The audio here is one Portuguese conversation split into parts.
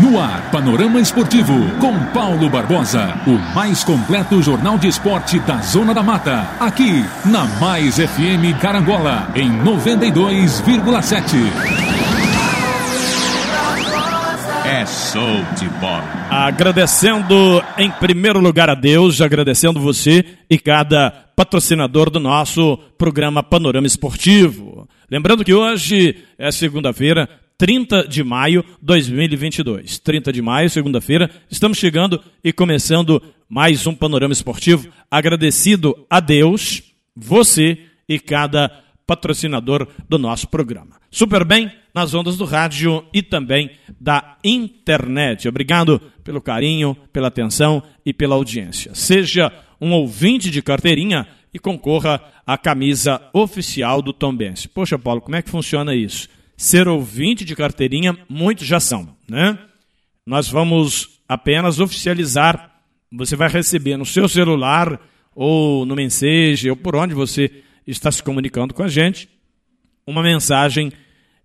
No ar, Panorama Esportivo, com Paulo Barbosa. O mais completo jornal de esporte da Zona da Mata. Aqui, na Mais FM Carangola, em 92,7. É show de bola. Agradecendo em primeiro lugar a Deus, agradecendo você e cada patrocinador do nosso programa Panorama Esportivo. Lembrando que hoje é segunda-feira, 30 de maio de 2022. 30 de maio, segunda-feira, estamos chegando e começando mais um panorama esportivo. Agradecido a Deus, você e cada patrocinador do nosso programa. Super bem nas ondas do rádio e também da internet. Obrigado pelo carinho, pela atenção e pela audiência. Seja um ouvinte de carteirinha e concorra à camisa oficial do Tombense. Poxa, Paulo, como é que funciona isso? Ser ouvinte de carteirinha, muitos já são, né? Nós vamos apenas oficializar. Você vai receber no seu celular ou no mensagem ou por onde você está se comunicando com a gente uma mensagem.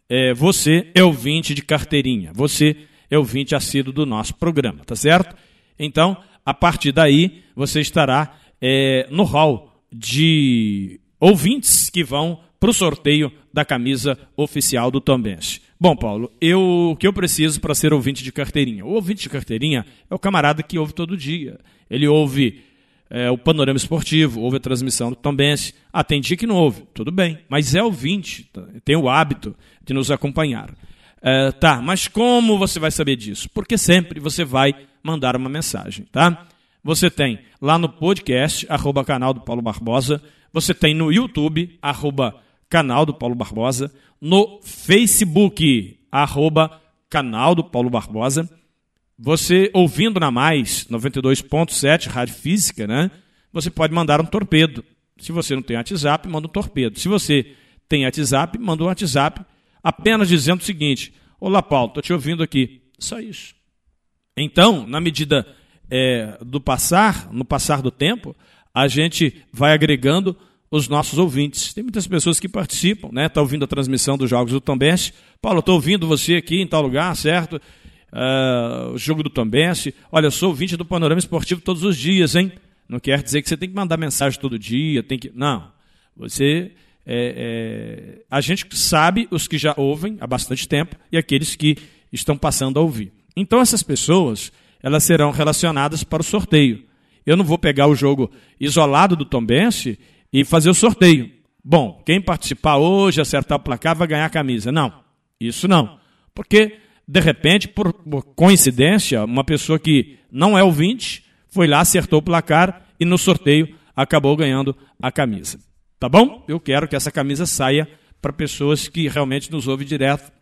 É, você é ouvinte de carteirinha. Você é ouvinte assíduo do nosso programa, tá certo? Então, a partir daí, você estará é, no hall de ouvintes que vão para o sorteio da camisa oficial do Tombense. Bom, Paulo, eu, o que eu preciso para ser ouvinte de carteirinha? O ouvinte de carteirinha é o camarada que ouve todo dia. Ele ouve é, o panorama esportivo, ouve a transmissão do Tombense. Ah, tem dia que não ouve, tudo bem, mas é ouvinte, tá? tem o hábito de nos acompanhar. É, tá, mas como você vai saber disso? Porque sempre você vai mandar uma mensagem, tá? Você tem lá no podcast, arroba canal do Paulo Barbosa, você tem no YouTube, arroba canal do Paulo Barbosa, no Facebook, arroba canal do Paulo Barbosa. Você ouvindo na Mais 92.7, Rádio Física, né? Você pode mandar um torpedo. Se você não tem WhatsApp, manda um torpedo. Se você tem WhatsApp, manda um WhatsApp apenas dizendo o seguinte: Olá, Paulo, estou te ouvindo aqui. Só isso. Então, na medida é, do passar, no passar do tempo, a gente vai agregando os nossos ouvintes. Tem muitas pessoas que participam, né? Está ouvindo a transmissão dos Jogos do Tambeste. Paulo, estou ouvindo você aqui em tal lugar, certo? Uh, o jogo do Tambeste. Olha, eu sou ouvinte do Panorama Esportivo todos os dias, hein? Não quer dizer que você tem que mandar mensagem todo dia, tem que. Não. Você. É, é... A gente sabe os que já ouvem há bastante tempo e aqueles que estão passando a ouvir. Então, essas pessoas elas serão relacionadas para o sorteio. Eu não vou pegar o jogo isolado do Tombense e fazer o sorteio. Bom, quem participar hoje, acertar o placar, vai ganhar a camisa. Não, isso não. Porque, de repente, por, coincidência, uma pessoa que não é ouvinte foi lá, acertou o placar e no sorteio acabou ganhando a camisa. Tá bom? Eu quero que essa camisa saia para pessoas que realmente nos ouvem direto.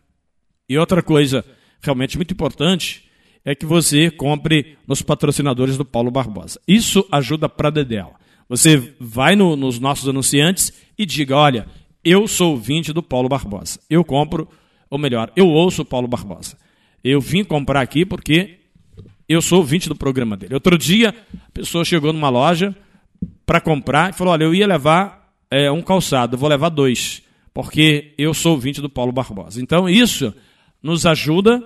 E outra coisa realmente muito importante é que você compre nos patrocinadores do Paulo Barbosa. Isso ajuda para Dedéu. Você vai no, nos nossos anunciantes e diga: olha, eu sou ouvinte do Paulo Barbosa. Eu compro, ou melhor, eu ouço o Paulo Barbosa. Eu vim comprar aqui porque eu sou ouvinte do programa dele. Outro dia, a pessoa chegou numa loja para comprar e falou: olha, eu ia levar é, um calçado, vou levar dois, porque eu sou ouvinte do Paulo Barbosa. Então, isso nos ajuda,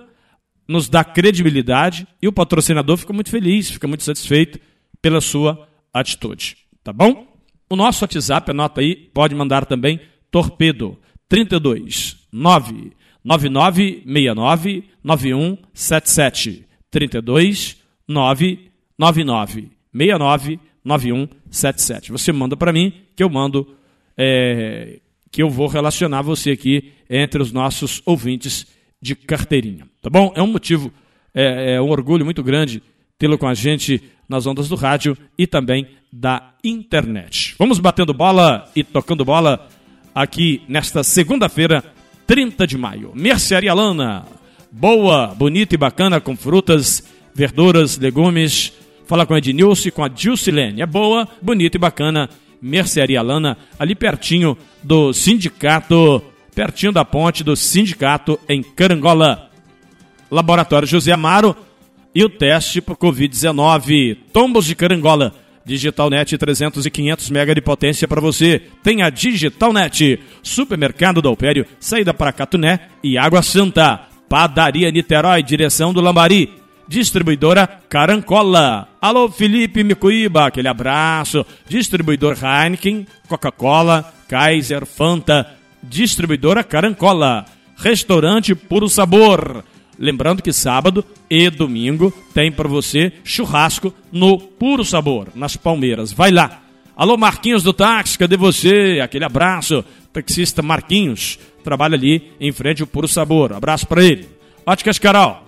nos dá credibilidade e o patrocinador fica muito feliz, fica muito satisfeito pela sua atitude. Tá bom? O nosso WhatsApp, anota aí, pode mandar também torpedo 32 99969 9177 32 999 69 9177. Você manda para mim que eu mando é, que eu vou relacionar você aqui entre os nossos ouvintes de carteirinha. Tá bom? É um motivo, é, é um orgulho muito grande tê-lo com a gente nas ondas do rádio e também da internet. Vamos batendo bola e tocando bola aqui nesta segunda-feira, 30 de maio. Mercearia Lana, boa, bonita e bacana com frutas, verduras, legumes. Fala com a Ednilce e com a Dilcilene. É boa, bonita e bacana. Mercearia Lana, ali pertinho do sindicato, pertinho da ponte do sindicato em Carangola. Laboratório José Amaro, e o teste para Covid-19. Tombos de Carangola. DigitalNet 300 e 500 mega de potência para você. Tem a DigitalNet. Supermercado do Alpério, saída para Catuné e Água Santa. Padaria Niterói, direção do Lambari. Distribuidora Carancola. Alô, Felipe Micuíba, aquele abraço. Distribuidor Heineken, Coca-Cola, Kaiser, Fanta. Distribuidora Carancola. Restaurante Puro Sabor. Lembrando que sábado e domingo tem para você churrasco no Puro Sabor, nas Palmeiras. Vai lá. Alô, Marquinhos do táxi, cadê você? Aquele abraço. Taxista Marquinhos, trabalha ali em frente ao Puro Sabor. Abraço para ele. Óticas Carol.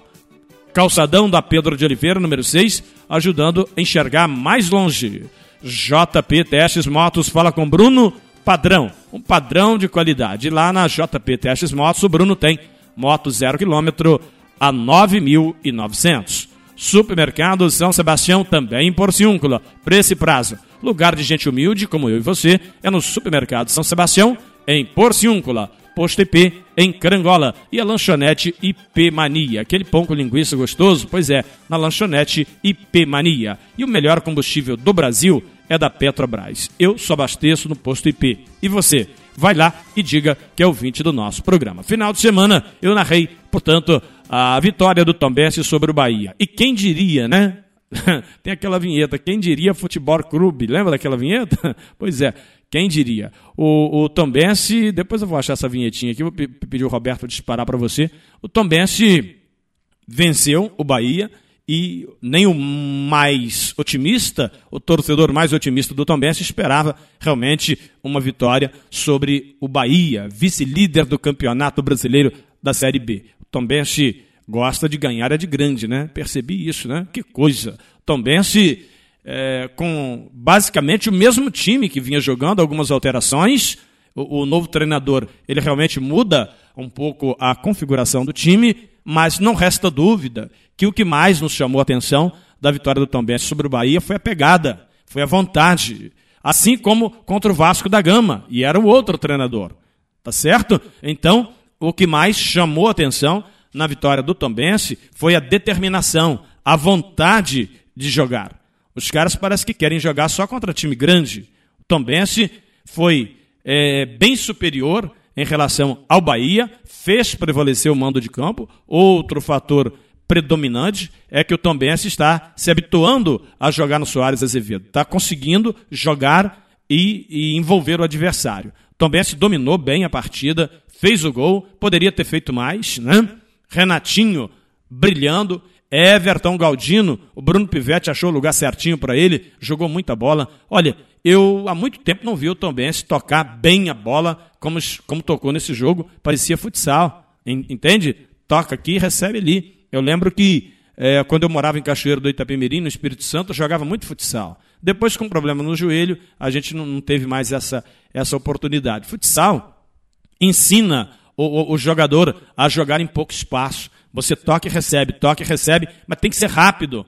Calçadão da Pedro de Oliveira, número 6, ajudando a enxergar mais longe. JP Testes Motos fala com Bruno Padrão, um padrão de qualidade. Lá na JP Testes Motos, o Bruno tem moto zero quilômetro a 9.900. Supermercado São Sebastião, também em Porciúncula. Preço e prazo. Lugar de gente humilde, como eu e você, é no Supermercado São Sebastião, em Porciúncula. Posto IP em Carangola e a lanchonete IP Mania. Aquele pão com linguiça gostoso? Pois é, na lanchonete IP Mania. E o melhor combustível do Brasil é da Petrobras. Eu só abasteço no posto IP. E você? Vai lá e diga que é ouvinte do nosso programa. Final de semana eu narrei, portanto, a vitória do Tombense sobre o Bahia. E quem diria, né? Tem aquela vinheta, quem diria futebol clube? Lembra daquela vinheta? Pois é, quem diria? O, o Tombense, depois eu vou achar essa vinhetinha aqui, vou pedir o Roberto disparar para você. O Tombense venceu o Bahia e nem o mais otimista, o torcedor mais otimista do Tombense esperava realmente uma vitória sobre o Bahia, vice-líder do Campeonato Brasileiro da Série B. O Tombense gosta de ganhar é de grande, né? Percebi isso, né? Que coisa. Tombense é, com basicamente o mesmo time que vinha jogando, algumas alterações. O, o, novo treinador ele realmente muda um pouco a configuração do time, mas não resta dúvida que o que mais nos chamou a atenção da vitória do Tombense sobre o Bahia foi a pegada, foi a vontade. Assim como contra o Vasco da Gama, e era o outro treinador. Tá certo? Então, o que mais chamou a atenção na vitória do Tombense foi a determinação, a vontade de jogar. Os caras parece que querem jogar só contra time grande. O Tombense foi é, bem superior em relação ao Bahia, fez prevalecer o mando de campo. Outro fator predominante é que o Tombense está se habituando a jogar no Soares Azevedo. Está conseguindo jogar e, e, envolver o adversário. Tombense dominou bem a partida, fez o gol, poderia ter feito mais, né? Renatinho brilhando, Everton Galdino, o Bruno Pivetti achou o lugar certinho para ele, jogou muita bola. Olha, eu há muito tempo não vi o Tom Benz tocar bem a bola como, como tocou nesse jogo, parecia futsal, entende? Toca aqui recebe ali. Eu lembro que é, quando eu morava em Cachoeiro do Itapemirim, no Espírito Santo, eu jogava muito futsal. Depois, com problema no joelho, a gente não, não teve mais essa, essa oportunidade. Futsal ensina o, o, o jogador a jogar em pouco espaço você toca e recebe, toca e recebe, mas tem que ser rápido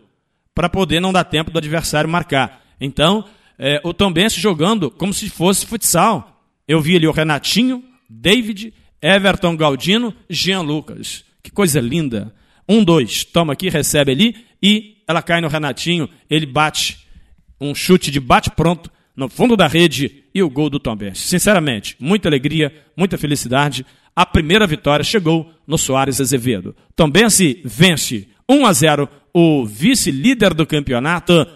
para poder não dar tempo do adversário marcar. Então, é, o Tom Benz jogando como se fosse futsal. Eu vi ali o Renatinho, David, Everton Galdino, Jean Lucas. Que coisa linda. Um, dois, toma aqui, recebe ali e ela cai no Renatinho, ele bate um chute de bate pronto no fundo da rede e o gol do Tom Benz. Sinceramente, muita alegria, muita felicidade a primeira vitória chegou no Soares Azevedo. Também se vence 1 a 0 o vice-líder do campeonato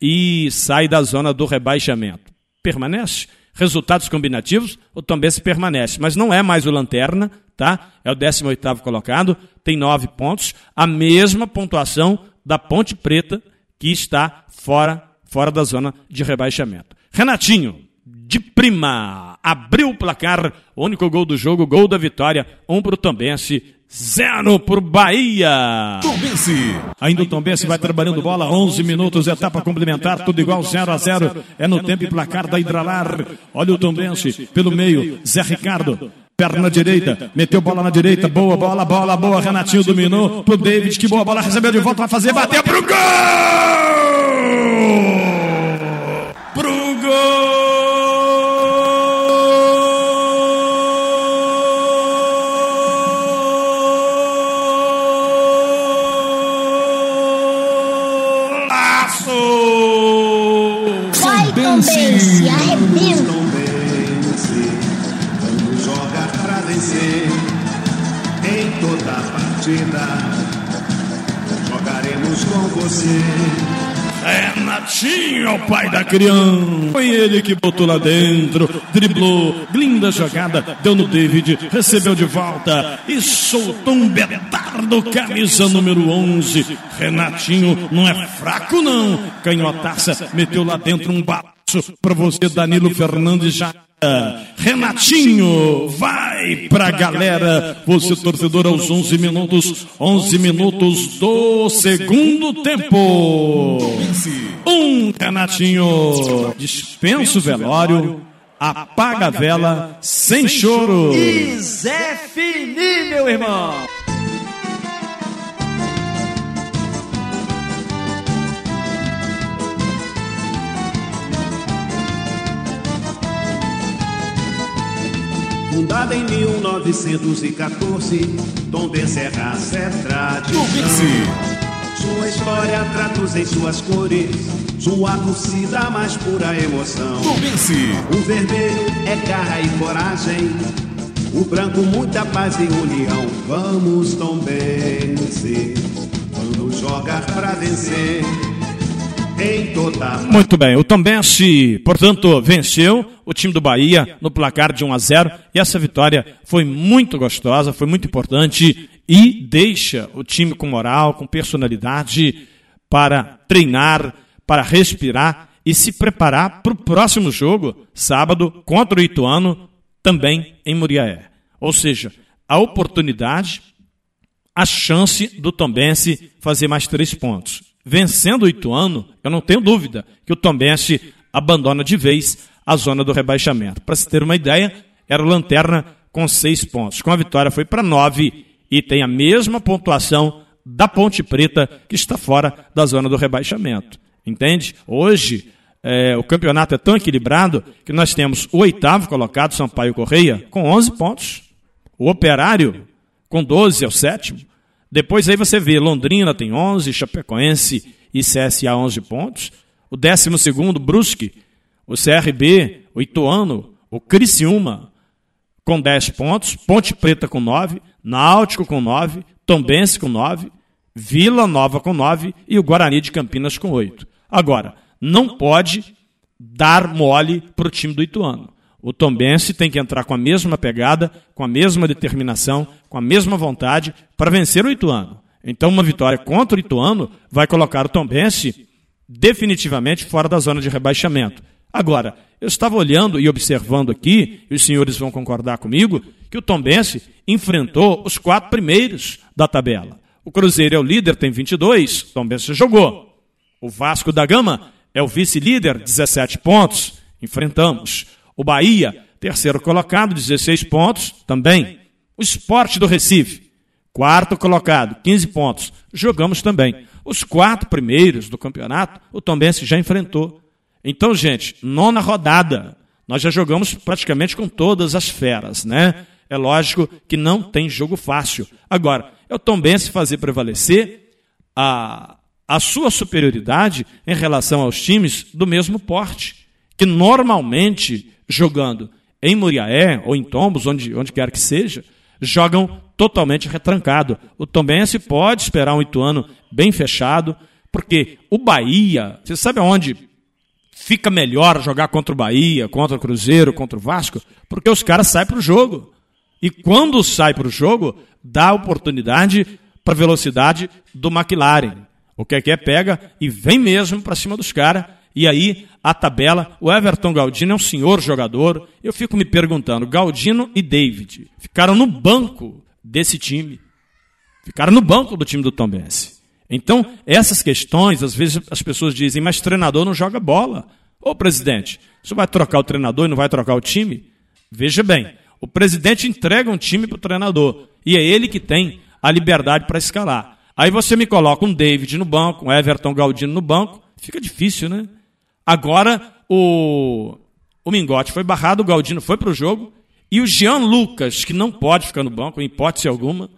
e sai da zona do rebaixamento. Permanece? Resultados combinativos, o Tombense permanece, mas não é mais o Lanterna, tá? É o 18º colocado, tem nove pontos, a mesma pontuação da Ponte Preta, que está fora, fora da zona de rebaixamento. Renatinho, de prima. Abriu o placar, único gol do jogo, gol da vitória, um para o Tombense, zero para o Bahia. Tombense. Ainda o Tombense vai trabalhando bola, 11 minutos, etapa complementar, tudo igual, 0 a 0 É no tempo e placar da Hidralar. Olha o Tombense pelo meio, Zé Ricardo. Perna direita, meteu bola na direita, boa bola, bola, boa. Renatinho dominou pro David, que boa bola, recebeu de volta, vai fazer, bateu pro gol! Pro gol! Você. Renatinho é o pai da criança. Foi ele que botou lá dentro, driblou, linda jogada, deu no David, recebeu de volta e soltou um betardo, camisa número 11. Renatinho não é fraco não. Canhotaça, meteu lá dentro um bato para você, Danilo Fernandes já. Renatinho, vai pra galera. Você, torcedor, aos 11 minutos, 11 minutos do segundo tempo. Um Renatinho, dispensa o velório, apaga a vela, sem choro. E Zé Fini, meu irmão. Fundada em 1914, Tom Benserra é tradição. Sua história traduz em suas cores sua torcida mais pura emoção. O vermelho é garra e coragem, o branco muita paz e união. Vamos Tom Bense, quando jogar pra vencer. Muito bem, o Tombense, portanto, venceu o time do Bahia no placar de 1 a 0 e essa vitória foi muito gostosa, foi muito importante e deixa o time com moral, com personalidade para treinar, para respirar e se preparar para o próximo jogo, sábado, contra o Ituano, também em Muriaé. Ou seja, a oportunidade, a chance do Tombense fazer mais três pontos. Vencendo o Ituano, eu não tenho dúvida que o Tombense abandona de vez a zona do rebaixamento. Para se ter uma ideia, era o Lanterna com seis pontos. Com a vitória foi para nove e tem a mesma pontuação da Ponte Preta, que está fora da zona do rebaixamento. Entende? Hoje, é, o campeonato é tão equilibrado que nós temos o oitavo colocado, Sampaio Correia, com 11 pontos. O Operário, com 12, é o sétimo. Depois aí você vê, Londrina tem 11, Chapecoense e CSA 11 pontos. O décimo segundo, Brusque, o CRB, o Ituano, o Criciúma com 10 pontos, Ponte Preta com 9, Náutico com 9, Tombense com 9, Vila Nova com 9 e o Guarani de Campinas com 8. Agora, não pode dar mole para o time do Ituano. O Tombense tem que entrar com a mesma pegada, com a mesma determinação, com a mesma vontade para vencer o Ituano. Então, uma vitória contra o Ituano vai colocar o Tombense definitivamente fora da zona de rebaixamento. Agora, eu estava olhando e observando aqui, e os senhores vão concordar comigo, que o Tombense enfrentou os quatro primeiros da tabela. O Cruzeiro é o líder, tem 22, o Tombense jogou. O Vasco da Gama é o vice-líder, 17 pontos, enfrentamos. O Bahia, terceiro colocado, 16 pontos, também. O Esporte do Recife, quarto colocado, 15 pontos, jogamos também. Os quatro primeiros do campeonato, o Tombense já enfrentou. Então, gente, nona rodada. Nós já jogamos praticamente com todas as feras, né? É lógico que não tem jogo fácil. Agora, é o Tombense fazer prevalecer a, a sua superioridade em relação aos times do mesmo porte, que normalmente jogando em Muriaé ou em Tombos, onde, onde quer que seja, jogam totalmente retrancado. O Tombense pode esperar um Ituano bem fechado, porque o Bahia, você sabe aonde fica melhor jogar contra o Bahia, contra o Cruzeiro, contra o Vasco? Porque os caras saem para o jogo. E quando sai para o jogo, dá oportunidade para a velocidade do McLaren. O que é que é? Pega e vem mesmo para cima dos caras e aí, a tabela, o Everton Galdino é um senhor jogador. Eu fico me perguntando, Galdino e David ficaram no banco desse time. Ficaram no banco do time do Tom Benz. Então, essas questões, às vezes as pessoas dizem, mas treinador não joga bola. Ô presidente, você vai trocar o treinador e não vai trocar o time? Veja bem, o presidente entrega um time para o treinador e é ele que tem a liberdade para escalar. Aí você me coloca um David no banco, um Everton Galdino no banco, fica difícil, né? Agora o, o Mingote foi barrado, o Galdino foi para o jogo, e o Jean Lucas, que não pode ficar no banco, em hipótese alguma,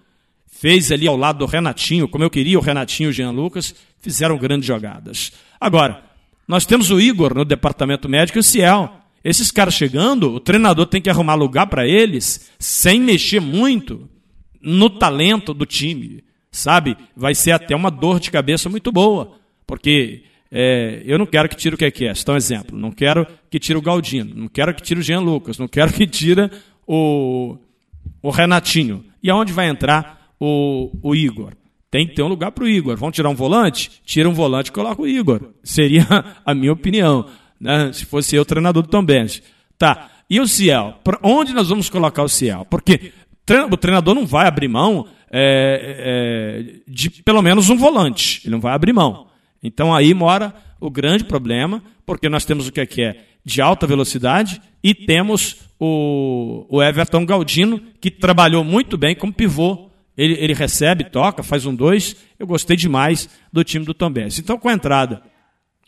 fez ali ao lado do Renatinho, como eu queria o Renatinho e o Jean Lucas, fizeram grandes jogadas. Agora, nós temos o Igor no departamento médico e o Ciel. Esses caras chegando, o treinador tem que arrumar lugar para eles, sem mexer muito no talento do time, sabe? Vai ser até uma dor de cabeça muito boa, porque é, eu não quero que tire o que é que é. Então, exemplo, não quero que tire o Galdino, não quero que tire o Jean Lucas, não quero que tire o, o Renatinho. E aonde vai entrar o, o Igor? Tem que ter um lugar para o Igor. Vão tirar um volante? Tira um volante e coloca o Igor. Seria a minha opinião, né? se fosse eu treinador do Tom Benz. Tá, e o Ciel? Para onde nós vamos colocar o Ciel? Porque o treinador não vai abrir mão é, é, de pelo menos um volante. Ele não vai abrir mão. Então aí mora o grande problema, porque nós temos o que é, que é de alta velocidade e temos o, o Everton Galdino, que trabalhou muito bem como pivô. Ele, ele recebe, toca, faz um dois. Eu gostei demais do time do Tom Benz. Então, com a entrada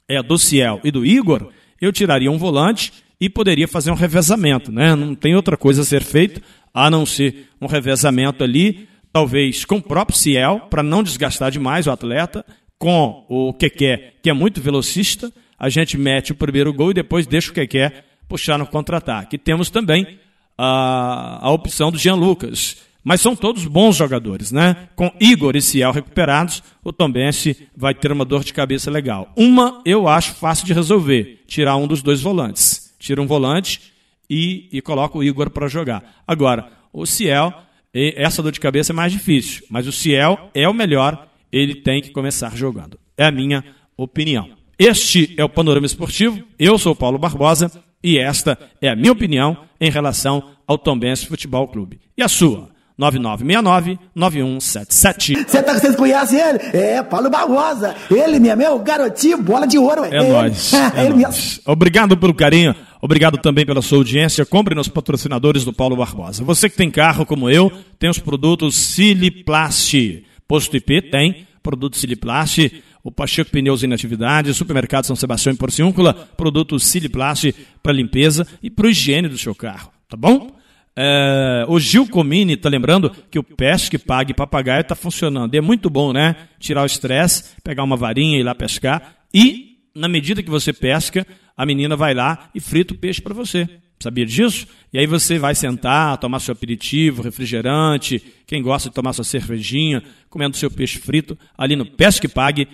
é, do Ciel e do Igor, eu tiraria um volante e poderia fazer um revezamento. Né? Não tem outra coisa a ser feito a não ser um revezamento ali, talvez com o próprio Ciel, para não desgastar demais o atleta, com o Keké, que é muito velocista, a gente mete o primeiro gol e depois deixa o Keké puxar no contra-ataque. Temos também a, a opção do Jean Lucas. Mas são todos bons jogadores, né? Com Igor e Ciel recuperados, o Tombense vai ter uma dor de cabeça legal. Uma eu acho fácil de resolver: tirar um dos dois volantes. Tira um volante e, e coloca o Igor para jogar. Agora, o Ciel, essa dor de cabeça é mais difícil, mas o Ciel é o melhor, ele tem que começar jogando. É a minha opinião. Este é o Panorama Esportivo. Eu sou o Paulo Barbosa e esta é a minha opinião em relação ao Tombense Futebol Clube. E a sua? 9969-9177. Você tá, vocês conhecem ele? É, Paulo Barbosa. Ele mesmo é o garotinho, bola de ouro. É, é nóis. É, ele nóis. Obrigado pelo carinho. Obrigado também pela sua audiência. Compre nos patrocinadores do Paulo Barbosa. Você que tem carro como eu, tem os produtos Siliplast. Posto IP tem produtos Siliplast. O Pacheco Pneus em Atividade, Supermercado São Sebastião em Porciúncula, produtos Siliplast para limpeza e para higiene do seu carro. Tá bom? É, o Gil Comini está lembrando que o pesque pague papagaio está funcionando. E é muito bom, né? Tirar o estresse, pegar uma varinha e ir lá pescar. E, na medida que você pesca, a menina vai lá e frita o peixe para você. Sabia disso? E aí você vai sentar, tomar seu aperitivo, refrigerante, quem gosta de tomar sua cervejinha, comendo seu peixe frito, ali no Pesque Pague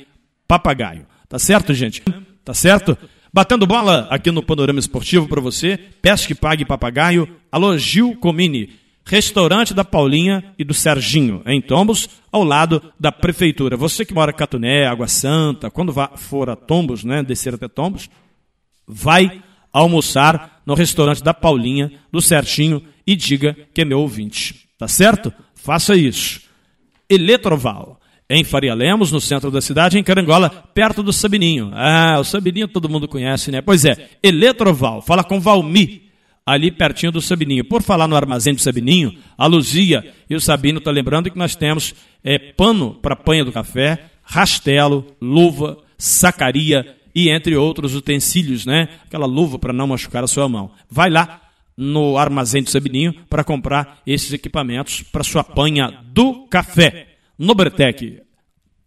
Papagaio. Tá certo, gente? Tá certo? Batendo bola aqui no Panorama Esportivo para você, Pesque Pague Papagaio, alô Gil Comini, restaurante da Paulinha e do Serginho, em Tombos, ao lado da prefeitura. Você que mora em Catuné, Água Santa, quando for a Tombos, né, descer até Tombos, vai almoçar no restaurante da Paulinha, do Serginho, e diga que é meu ouvinte. Tá certo? Faça isso. Eletroval em Faria Lemos, no centro da cidade, em Carangola, perto do Sabininho. Ah, o Sabininho todo mundo conhece, né? Pois é, Eletroval, fala com Valmi, ali pertinho do Sabininho. Por falar no armazém do Sabininho, a Luzia e o Sabino estão tá lembrando que nós temos é, pano para panha do café, rastelo, luva, sacaria e entre outros utensílios, né? Aquela luva para não machucar a sua mão. Vai lá no armazém do Sabininho para comprar esses equipamentos para sua panha do café no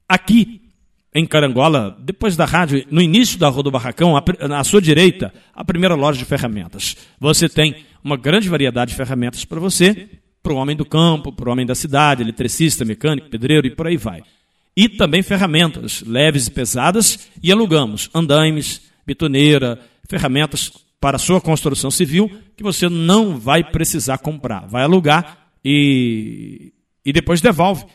aqui em Carangola, depois da rádio, no início da Rua do Barracão, à sua direita, a primeira loja de ferramentas. Você tem uma grande variedade de ferramentas para você, para o homem do campo, para o homem da cidade, eletricista, mecânico, pedreiro e por aí vai. E também ferramentas leves e pesadas, e alugamos andaimes, betoneira, ferramentas para sua construção civil que você não vai precisar comprar. Vai alugar e, e depois devolve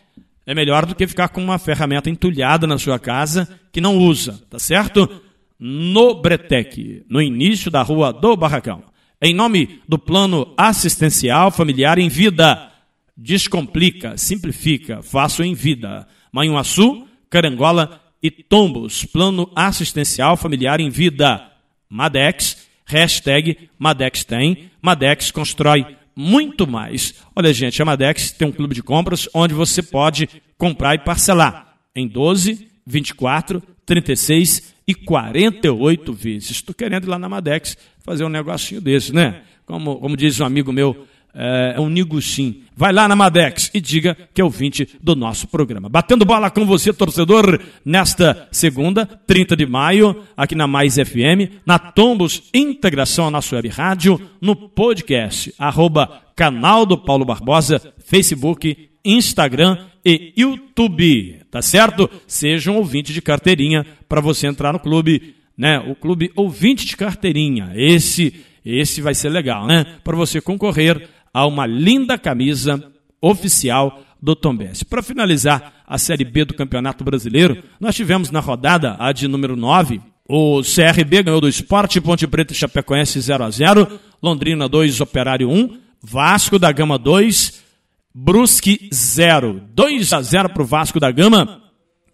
é melhor do que ficar com uma ferramenta entulhada na sua casa que não usa, tá certo? No Bretec, no início da rua do Barracão. Em nome do Plano Assistencial Familiar em Vida. Descomplica, simplifica, faço em vida. Manhuaçu, Carangola e Tombos. Plano Assistencial Familiar em Vida. Madex, hashtag Madex tem. Madex constrói muito mais. Olha, gente, a Madex tem um clube de compras onde você pode comprar e parcelar em 12, 24, 36 e 48 vezes. Estou querendo ir lá na Madex fazer um negocinho desse, né? Como, como diz um amigo meu, é, é um niguxim. Vai lá na Madex e diga que é ouvinte do nosso programa. Batendo bola com você, torcedor, nesta segunda, 30 de maio, aqui na Mais FM, na Tombos Integração a nossa web rádio, no podcast, arroba canal do Paulo Barbosa, Facebook, Instagram e YouTube, tá certo? Seja um ouvinte de carteirinha para você entrar no clube, né? O clube ouvinte de carteirinha. Esse, esse vai ser legal, né? Para você concorrer a uma linda camisa oficial do Tombense. Para finalizar a Série B do Campeonato Brasileiro, nós tivemos na rodada a de número 9, o CRB ganhou do Esporte Ponte Preta e Chapecoense 0 a 0 Londrina 2, Operário 1, Vasco da Gama 2, Brusque 0. 2 a 0 para o Vasco da Gama,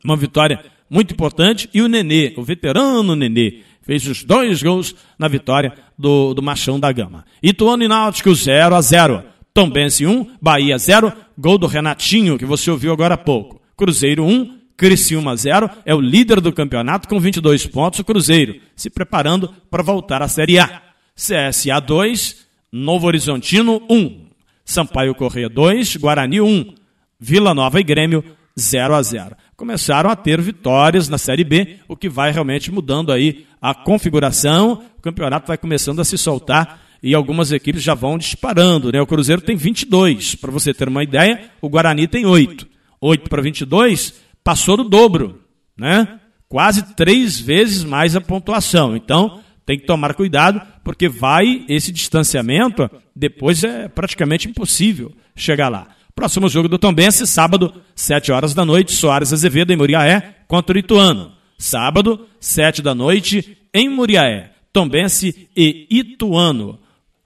uma vitória muito importante. E o Nenê, o veterano Nenê, fez os dois gols na vitória do, do Machão da Gama. Ituano e Náutico 0 a 0 Tombense 1, Bahia 0, gol do Renatinho, que você ouviu agora há pouco. Cruzeiro 1, Criciúma 0, é o líder do campeonato com 22 pontos, o Cruzeiro, se preparando para voltar à Série A. CSA 2, Novo Horizontino 1, Sampaio Correia 2, Guarani 1, Vila Nova e Grêmio 0 a 0. Começaram a ter vitórias na Série B, o que vai realmente mudando aí a configuração, o campeonato vai começando a se soltar e algumas equipes já vão disparando, né? O Cruzeiro tem 22, para você ter uma ideia, o Guarani tem 8. 8 para 22 passou do dobro, né? Quase três vezes mais a pontuação. Então, tem que tomar cuidado, porque vai esse distanciamento, depois é praticamente impossível chegar lá. Próximo jogo do Tombense, sábado, 7 horas da noite, Soares Azevedo em Muriaé contra o Ituano. Sábado, 7 da noite, em Muriaé, Tombense e Ituano.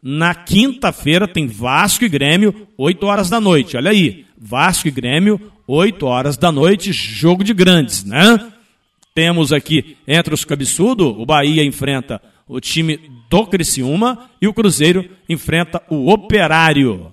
Na quinta-feira tem Vasco e Grêmio, 8 horas da noite. Olha aí, Vasco e Grêmio, 8 horas da noite, jogo de grandes, né? Temos aqui entre os cabeçudos, o Bahia enfrenta o time do Criciúma e o Cruzeiro enfrenta o Operário.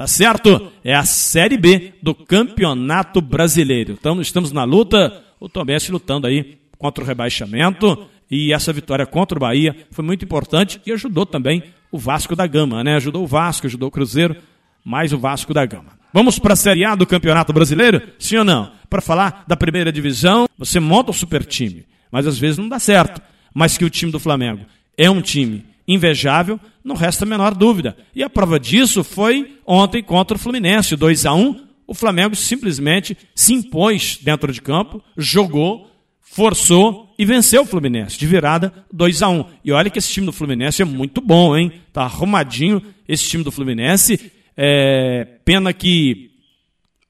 Tá certo? É a Série B do Campeonato Brasileiro. Então, estamos na luta, o Tombense lutando aí contra o rebaixamento e essa vitória contra o Bahia foi muito importante e ajudou também o Vasco da Gama, né? Ajudou o Vasco, ajudou o Cruzeiro, mais o Vasco da Gama. Vamos para a Série A do Campeonato Brasileiro? Sim ou não? Para falar da primeira divisão, você monta um super time, mas às vezes não dá certo. Mas que o time do Flamengo é um time invejável, não resta a menor dúvida. E a prova disso foi ontem contra o Fluminense, 2 a 1 O Flamengo simplesmente se impôs dentro de campo, jogou, forçou e venceu o Fluminense de virada 2 a 1 E olha que esse time do Fluminense é muito bom, hein? Tá arrumadinho esse time do Fluminense. É, pena que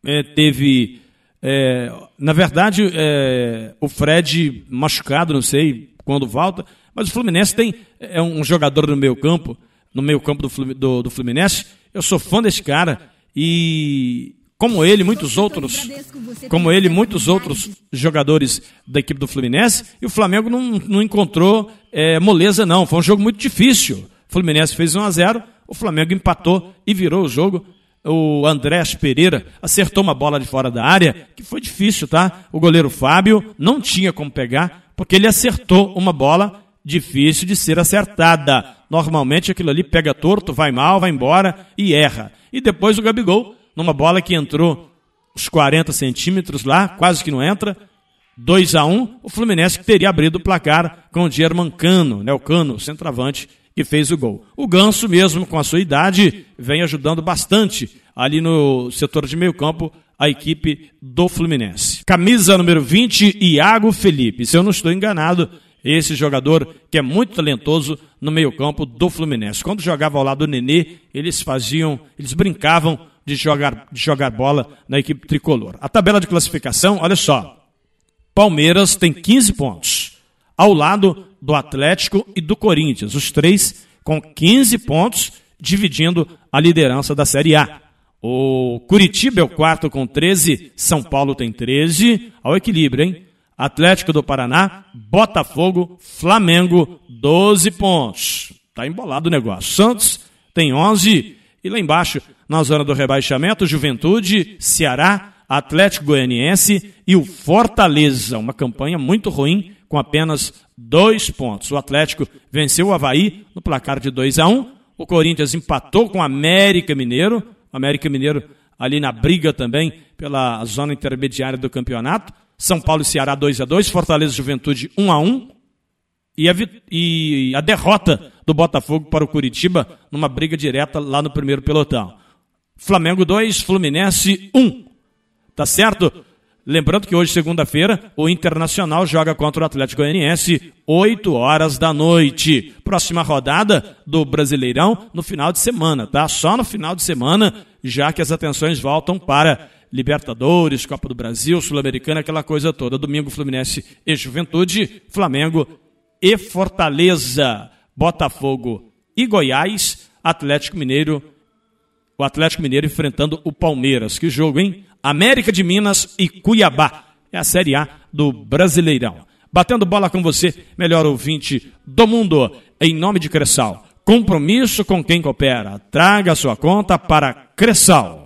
é, teve. É, na verdade, é, o Fred machucado, não sei quando volta, mas o Fluminense tem é um jogador no meio campo, no meio campo do, do, do Fluminense. Eu sou fã desse cara e como ele, muitos outros, como ele, muitos outros jogadores da equipe do Fluminense, e o Flamengo não, não encontrou é, moleza, não. Foi um jogo muito difícil. O Fluminense fez 1 a 0 o Flamengo empatou e virou o jogo. O Andrés Pereira acertou uma bola de fora da área, que foi difícil, tá? O goleiro Fábio não tinha como pegar, porque ele acertou uma bola difícil de ser acertada. Normalmente aquilo ali pega torto, vai mal, vai embora e erra. E depois o Gabigol numa bola que entrou uns 40 centímetros lá, quase que não entra, 2 a 1 o Fluminense teria abrido o placar com o Germancano, né, o Cano, o centroavante, que fez o gol. O Ganso, mesmo com a sua idade, vem ajudando bastante ali no setor de meio campo a equipe do Fluminense. Camisa número 20, Iago Felipe. Se eu não estou enganado, esse jogador que é muito talentoso no meio campo do Fluminense. Quando jogava ao lado do Nenê, eles faziam, eles brincavam de jogar, de jogar bola na equipe tricolor. A tabela de classificação, olha só. Palmeiras tem 15 pontos, ao lado do Atlético e do Corinthians, os três com 15 pontos, dividindo a liderança da Série A. O Curitiba é o quarto com 13, São Paulo tem 13, ao equilíbrio, hein? Atlético do Paraná, Botafogo, Flamengo, 12 pontos. Tá embolado o negócio. Santos tem 11 e lá embaixo na zona do rebaixamento, Juventude, Ceará, Atlético Goianiense e o Fortaleza. Uma campanha muito ruim, com apenas dois pontos. O Atlético venceu o Havaí no placar de 2 a 1 um. O Corinthians empatou com o América Mineiro. O América Mineiro ali na briga também pela zona intermediária do campeonato. São Paulo e Ceará 2 a 2 Fortaleza e Juventude 1 a 1 e a, e a derrota do Botafogo para o Curitiba numa briga direta lá no primeiro pelotão. Flamengo 2, Fluminense 1. Tá certo? Lembrando que hoje, segunda-feira, o Internacional joga contra o Atlético Goianiense, 8 horas da noite. Próxima rodada do Brasileirão no final de semana, tá? Só no final de semana, já que as atenções voltam para Libertadores, Copa do Brasil, Sul-Americana, aquela coisa toda. Domingo, Fluminense e Juventude, Flamengo e Fortaleza, Botafogo e Goiás, Atlético Mineiro. O Atlético Mineiro enfrentando o Palmeiras. Que jogo, hein? América de Minas e Cuiabá. É a Série A do Brasileirão. Batendo bola com você, melhor ouvinte do mundo, em nome de Cressal. Compromisso com quem coopera. Traga sua conta para Cressal.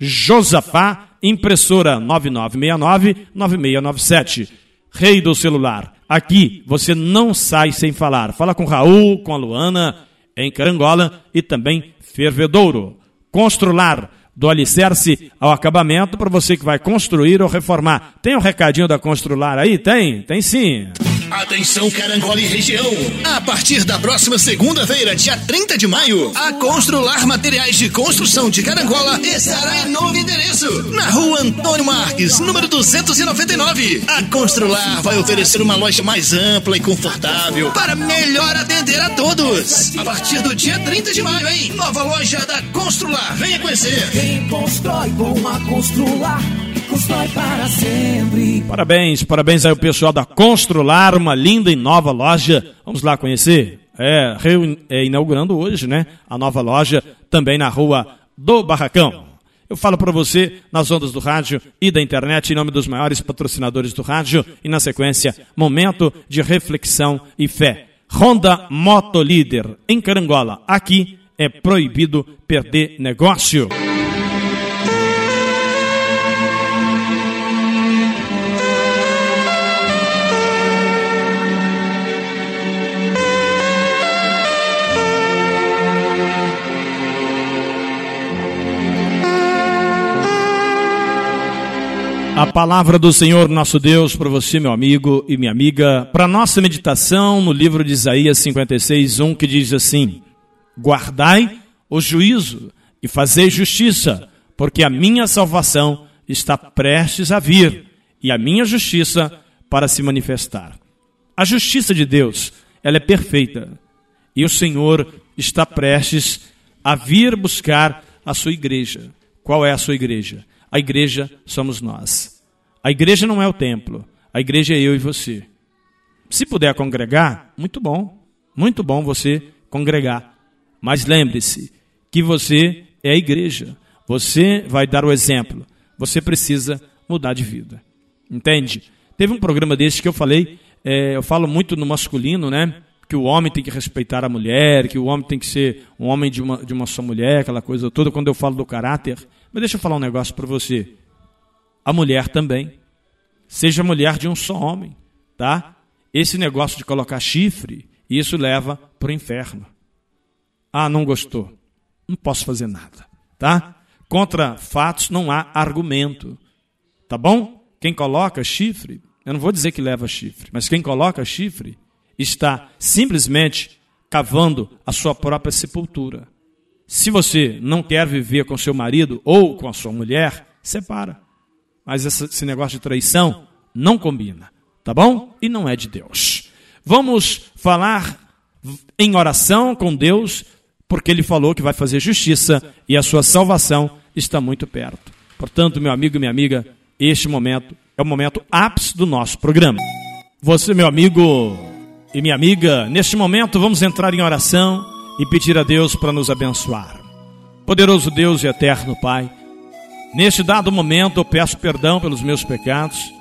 Josafá, impressora 9969-9697. Rei do celular. Aqui você não sai sem falar. Fala com Raul, com a Luana, em Carangola e também Fervedouro. Constrular do alicerce ao acabamento para você que vai construir ou reformar. Tem um recadinho da Constrular aí? Tem? Tem sim. Atenção Carangola e região. A partir da próxima segunda-feira, dia 30 de maio, a Constrular Materiais de Construção de Carangola estará em novo endereço, na rua Antônio Marques, número 299. A Constrular vai oferecer uma loja mais ampla e confortável para melhor atender a todos. A partir do dia 30 de maio, hein? Nova loja da Constrular. Venha conhecer. Quem constrói com a Constrular para sempre. Parabéns, parabéns aí ao pessoal da Constrular, uma linda e nova loja. Vamos lá conhecer? É, é, inaugurando hoje, né? A nova loja também na rua do Barracão. Eu falo para você nas ondas do rádio e da internet em nome dos maiores patrocinadores do rádio e na sequência, momento de reflexão e fé. Honda Moto Líder em Carangola. Aqui é proibido perder negócio. A palavra do Senhor nosso Deus para você, meu amigo e minha amiga, para nossa meditação no livro de Isaías 56, 1, que diz assim: Guardai o juízo e fazei justiça, porque a minha salvação está prestes a vir e a minha justiça para se manifestar. A justiça de Deus, ela é perfeita e o Senhor está prestes a vir buscar a sua igreja. Qual é a sua igreja? A igreja somos nós. A igreja não é o templo. A igreja é eu e você. Se puder congregar, muito bom. Muito bom você congregar. Mas lembre-se que você é a igreja. Você vai dar o exemplo. Você precisa mudar de vida. Entende? Teve um programa desse que eu falei, é, eu falo muito no masculino, né? Que o homem tem que respeitar a mulher, que o homem tem que ser um homem de uma, de uma só mulher, aquela coisa toda, quando eu falo do caráter. Mas deixa eu falar um negócio para você. A mulher também. Seja mulher de um só homem, tá? Esse negócio de colocar chifre, isso leva para o inferno. Ah, não gostou. Não posso fazer nada, tá? Contra fatos não há argumento. Tá bom? Quem coloca chifre, eu não vou dizer que leva chifre, mas quem coloca chifre está simplesmente cavando a sua própria sepultura. Se você não quer viver com seu marido ou com a sua mulher, separa. Mas esse negócio de traição não combina, tá bom? E não é de Deus. Vamos falar em oração com Deus, porque Ele falou que vai fazer justiça e a sua salvação está muito perto. Portanto, meu amigo e minha amiga, este momento é o momento ápice do nosso programa. Você, meu amigo e minha amiga, neste momento vamos entrar em oração e pedir a Deus para nos abençoar. Poderoso Deus e eterno Pai, neste dado momento eu peço perdão pelos meus pecados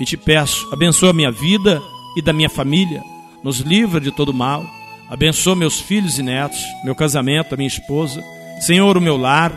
e te peço, abençoa a minha vida e da minha família, nos livra de todo mal, abençoa meus filhos e netos, meu casamento, a minha esposa, Senhor, o meu lar,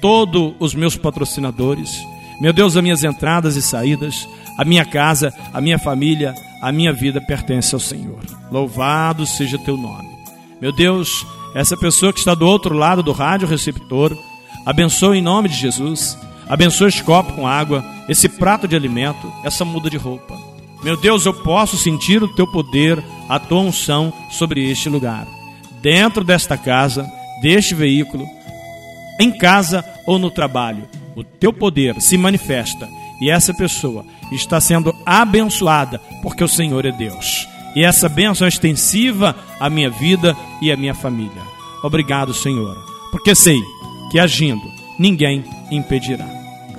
todos os meus patrocinadores, meu Deus, as minhas entradas e saídas, a minha casa, a minha família, a minha vida pertence ao Senhor. Louvado seja teu nome. Meu Deus, essa pessoa que está do outro lado do rádio receptor, abençoe em nome de Jesus. Abençoe este copo com água, esse prato de alimento, essa muda de roupa. Meu Deus, eu posso sentir o teu poder, a tua unção sobre este lugar. Dentro desta casa, deste veículo, em casa ou no trabalho, o teu poder se manifesta e essa pessoa está sendo abençoada porque o Senhor é Deus. E essa bênção é extensiva à minha vida e à minha família. Obrigado, Senhor, porque sei que agindo ninguém impedirá.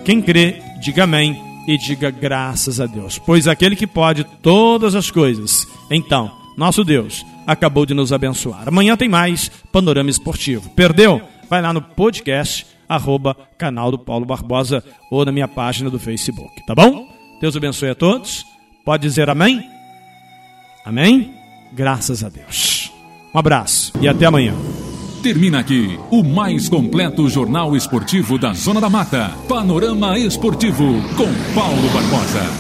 Quem crê, diga amém e diga graças a Deus, pois aquele que pode todas as coisas, então, nosso Deus acabou de nos abençoar. Amanhã tem mais Panorama Esportivo. Perdeu? Vai lá no podcast, arroba canal do Paulo Barbosa ou na minha página do Facebook, tá bom? Deus abençoe a todos. Pode dizer amém? Amém? Graças a Deus. Um abraço e até amanhã. Termina aqui o mais completo jornal esportivo da Zona da Mata. Panorama Esportivo com Paulo Barbosa.